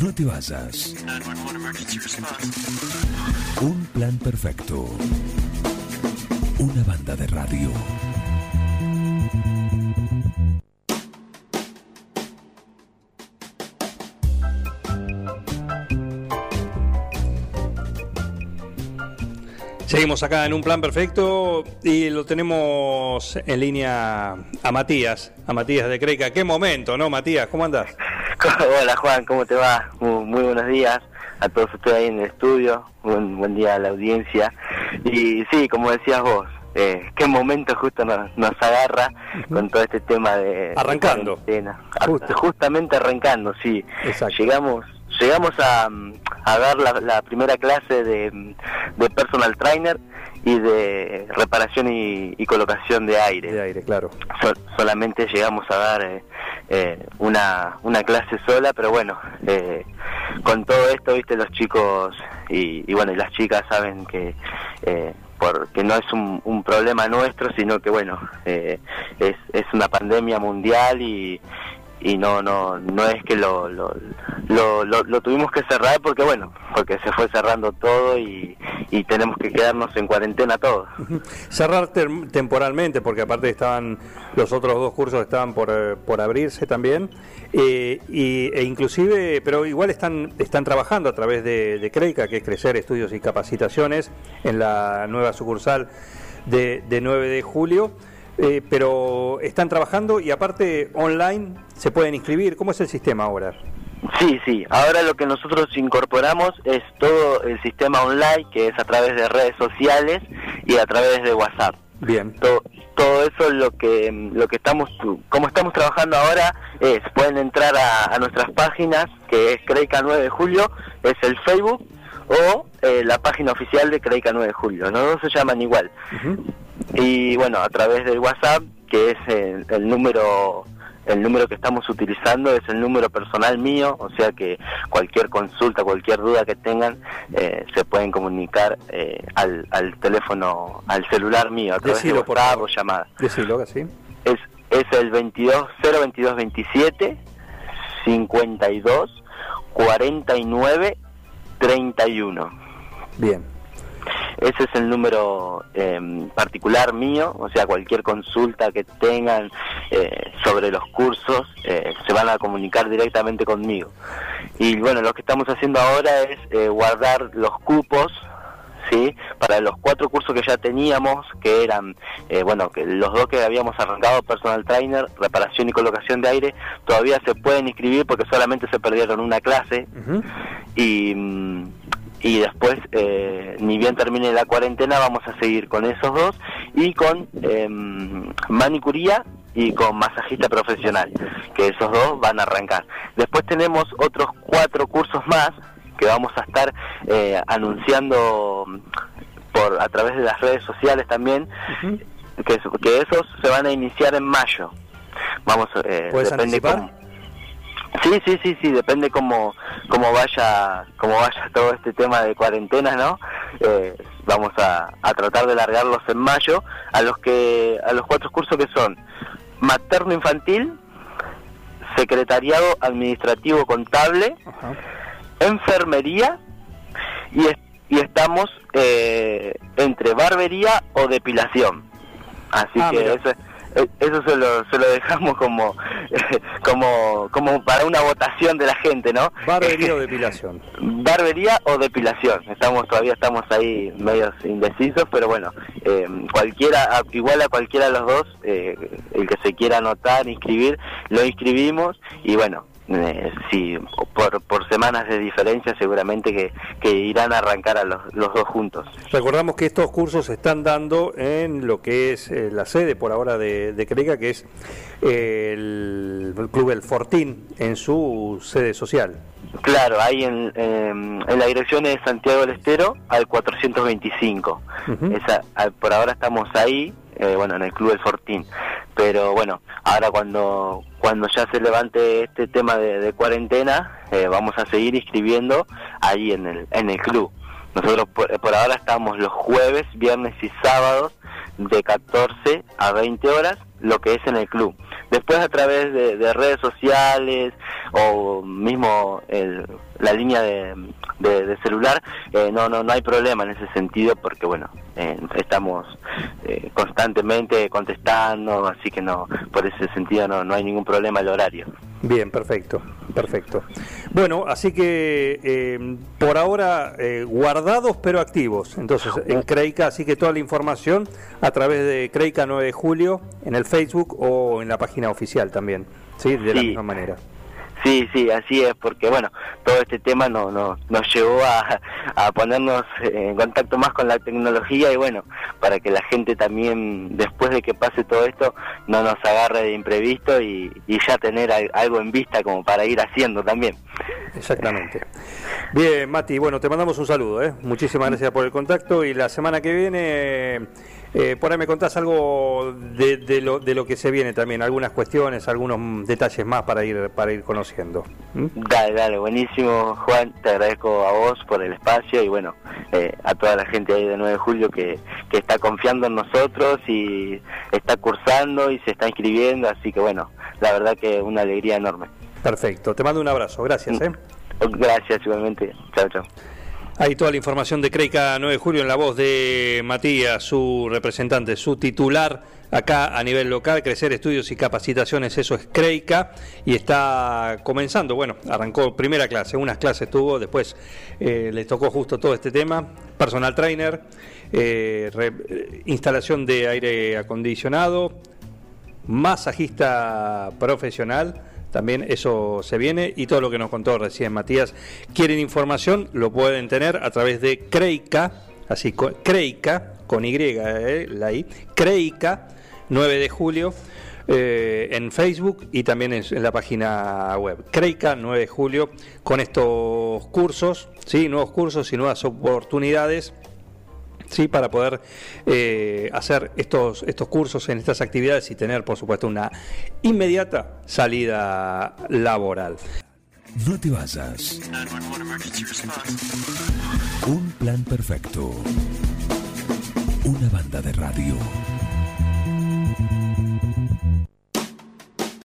No te vayas. Un plan perfecto. Una banda de radio. Seguimos acá en un plan perfecto y lo tenemos en línea a Matías, a Matías de Creica. Qué momento, ¿no, Matías? ¿Cómo andás? Hola Juan, ¿cómo te va? Muy, muy buenos días a todos ustedes ahí en el estudio, un buen día a la audiencia. Y sí, como decías vos, eh, qué momento justo nos, nos agarra con todo este tema de... Arrancando. de Justamente arrancando, sí. Exacto. Llegamos llegamos a, a dar la, la primera clase de, de personal trainer y de reparación y, y colocación de aire. De aire, claro. So- solamente llegamos a dar eh, eh, una, una clase sola, pero bueno, eh, con todo esto, viste, los chicos y, y bueno, y las chicas saben que eh, porque no es un, un problema nuestro, sino que bueno, eh, es, es una pandemia mundial y, y no no no es que lo lo, lo, lo- lo tuvimos que cerrar porque bueno porque se fue cerrando todo y, y tenemos que quedarnos en cuarentena todos Cerrar tem- temporalmente, porque aparte estaban los otros dos cursos estaban por, eh, por abrirse también, eh, y, e inclusive, pero igual están, están trabajando a través de, de Creica, que es Crecer Estudios y Capacitaciones, en la nueva sucursal de, de 9 de julio. Eh, pero están trabajando y aparte online se pueden inscribir. ¿Cómo es el sistema ahora? Sí, sí. Ahora lo que nosotros incorporamos es todo el sistema online, que es a través de redes sociales y a través de WhatsApp. Bien. Todo, todo eso lo que lo que estamos como estamos trabajando ahora es pueden entrar a, a nuestras páginas que es Creica 9 de julio es el Facebook o eh, la página oficial de Creica 9 de julio los dos se llaman igual y bueno a través del WhatsApp que es el, el número el número que estamos utilizando es el número personal mío, o sea que cualquier consulta, cualquier duda que tengan, eh, se pueden comunicar eh, al, al teléfono, al celular mío, a través Decilo, de WhatsApp o llamada. Decilo así. Es, es el 22 022 27 52 49 31. Bien. Ese es el número eh, particular mío, o sea, cualquier consulta que tengan eh, sobre los cursos eh, se van a comunicar directamente conmigo. Y bueno, lo que estamos haciendo ahora es eh, guardar los cupos, ¿sí? Para los cuatro cursos que ya teníamos, que eran, eh, bueno, que los dos que habíamos arrancado, personal trainer, reparación y colocación de aire, todavía se pueden inscribir porque solamente se perdieron una clase y, mm, y después, eh, ni bien termine la cuarentena, vamos a seguir con esos dos y con eh, manicuría y con masajista profesional, que esos dos van a arrancar. Después tenemos otros cuatro cursos más que vamos a estar eh, anunciando por a través de las redes sociales también, que, es- que esos se van a iniciar en mayo. Vamos, eh, ¿Puedes depende anticipar? cómo- Sí, sí, sí, sí, depende cómo, cómo vaya cómo vaya todo este tema de cuarentena, ¿no? Eh, vamos a, a tratar de largarlos en mayo a los que a los cuatro cursos que son materno infantil, secretariado administrativo contable, Ajá. enfermería y, es- y estamos eh, entre barbería o depilación. Así Ah, que mira. eso, eh, eso se, lo, se lo dejamos como, como, como para una votación de la gente, ¿no? Barbería o depilación. Barbería o depilación. Estamos todavía estamos ahí medios indecisos, pero bueno, eh, cualquiera, igual a cualquiera de los dos, eh, el que se quiera anotar, inscribir, lo inscribimos y bueno, eh, si por, por semanas de diferencia seguramente que, que irán a arrancar a los, los dos juntos. Recordamos que estos cursos se están dando en lo que es eh, la sede por ahora de, de Creica, que es eh, el, el Club El Fortín, en su sede social. Claro, ahí en, em, en la dirección de Santiago del Estero al 425. Ujú. Esa, por ahora estamos ahí, eh, bueno, en el Club del Fortín. Pero bueno, ahora cuando cuando ya se levante este tema de, de cuarentena, eh, vamos a seguir inscribiendo ahí en el, en el club. Nosotros por, ahora estamos los jueves, viernes y sábados de 14 a 20 horas, lo que es en el club. Después a través de, redes sociales o mismo la línea de, celular, eh, no, no, no hay problema en ese sentido porque bueno, eh, estamos eh, constantemente contestando, así que no, por ese sentido no, no hay ningún problema el horario. Bien, perfecto, perfecto. Bueno, así que eh, por ahora eh, guardados pero activos. Entonces, en Creica, así que toda la información a través de Creica 9 de julio en el Facebook o en la página oficial también, ¿sí? De la misma manera. Sí, sí, así es, porque bueno, todo este tema no, no, nos llevó a, a, ponernos en contacto más con la tecnología y bueno, para que la gente también, después de que pase todo esto, no nos agarre de imprevisto y, y ya tener algo en vista como para ir haciendo también. Exactamente. Bien, Mati, bueno, te mandamos un saludo, ¿eh? muchísimas gracias por el contacto y la semana que viene eh, por ahí me contás algo de, lo, de lo que se viene también, algunas cuestiones, algunos detalles más para ir para ir conociendo. ¿Mm? Dale, dale, buenísimo Juan, te agradezco a vos por el espacio y bueno, eh, a toda la gente ahí de 9 de julio que, que está confiando en nosotros y está cursando y se está inscribiendo, así que bueno, la verdad que una alegría enorme. Perfecto, te mando un abrazo, gracias. ¿eh? Gracias igualmente, chao, chao. Ahí toda la información de Creica 9 de julio en la voz de Matías, su representante, su titular acá a nivel local, Crecer Estudios y Capacitaciones, eso es Creica, y está comenzando, bueno, arrancó primera clase, unas clases tuvo, después eh, les tocó justo todo este tema, personal trainer, eh, instalación de aire acondicionado, masajista profesional, también eso se viene y todo lo que nos contó recién Matías. Quieren información, lo pueden tener a través de Creica, así, Creica, con Y, eh, la I, Creica, 9 de julio. Eh, en Facebook y también en, la página web. Creica, 9 de julio, con estos cursos, ¿sí? nuevos cursos y nuevas oportunidades ¿sí? para poder eh, hacer estos, estos cursos en estas actividades y tener, por supuesto, una inmediata salida laboral. No te vayas. Un plan perfecto. Una banda de radio.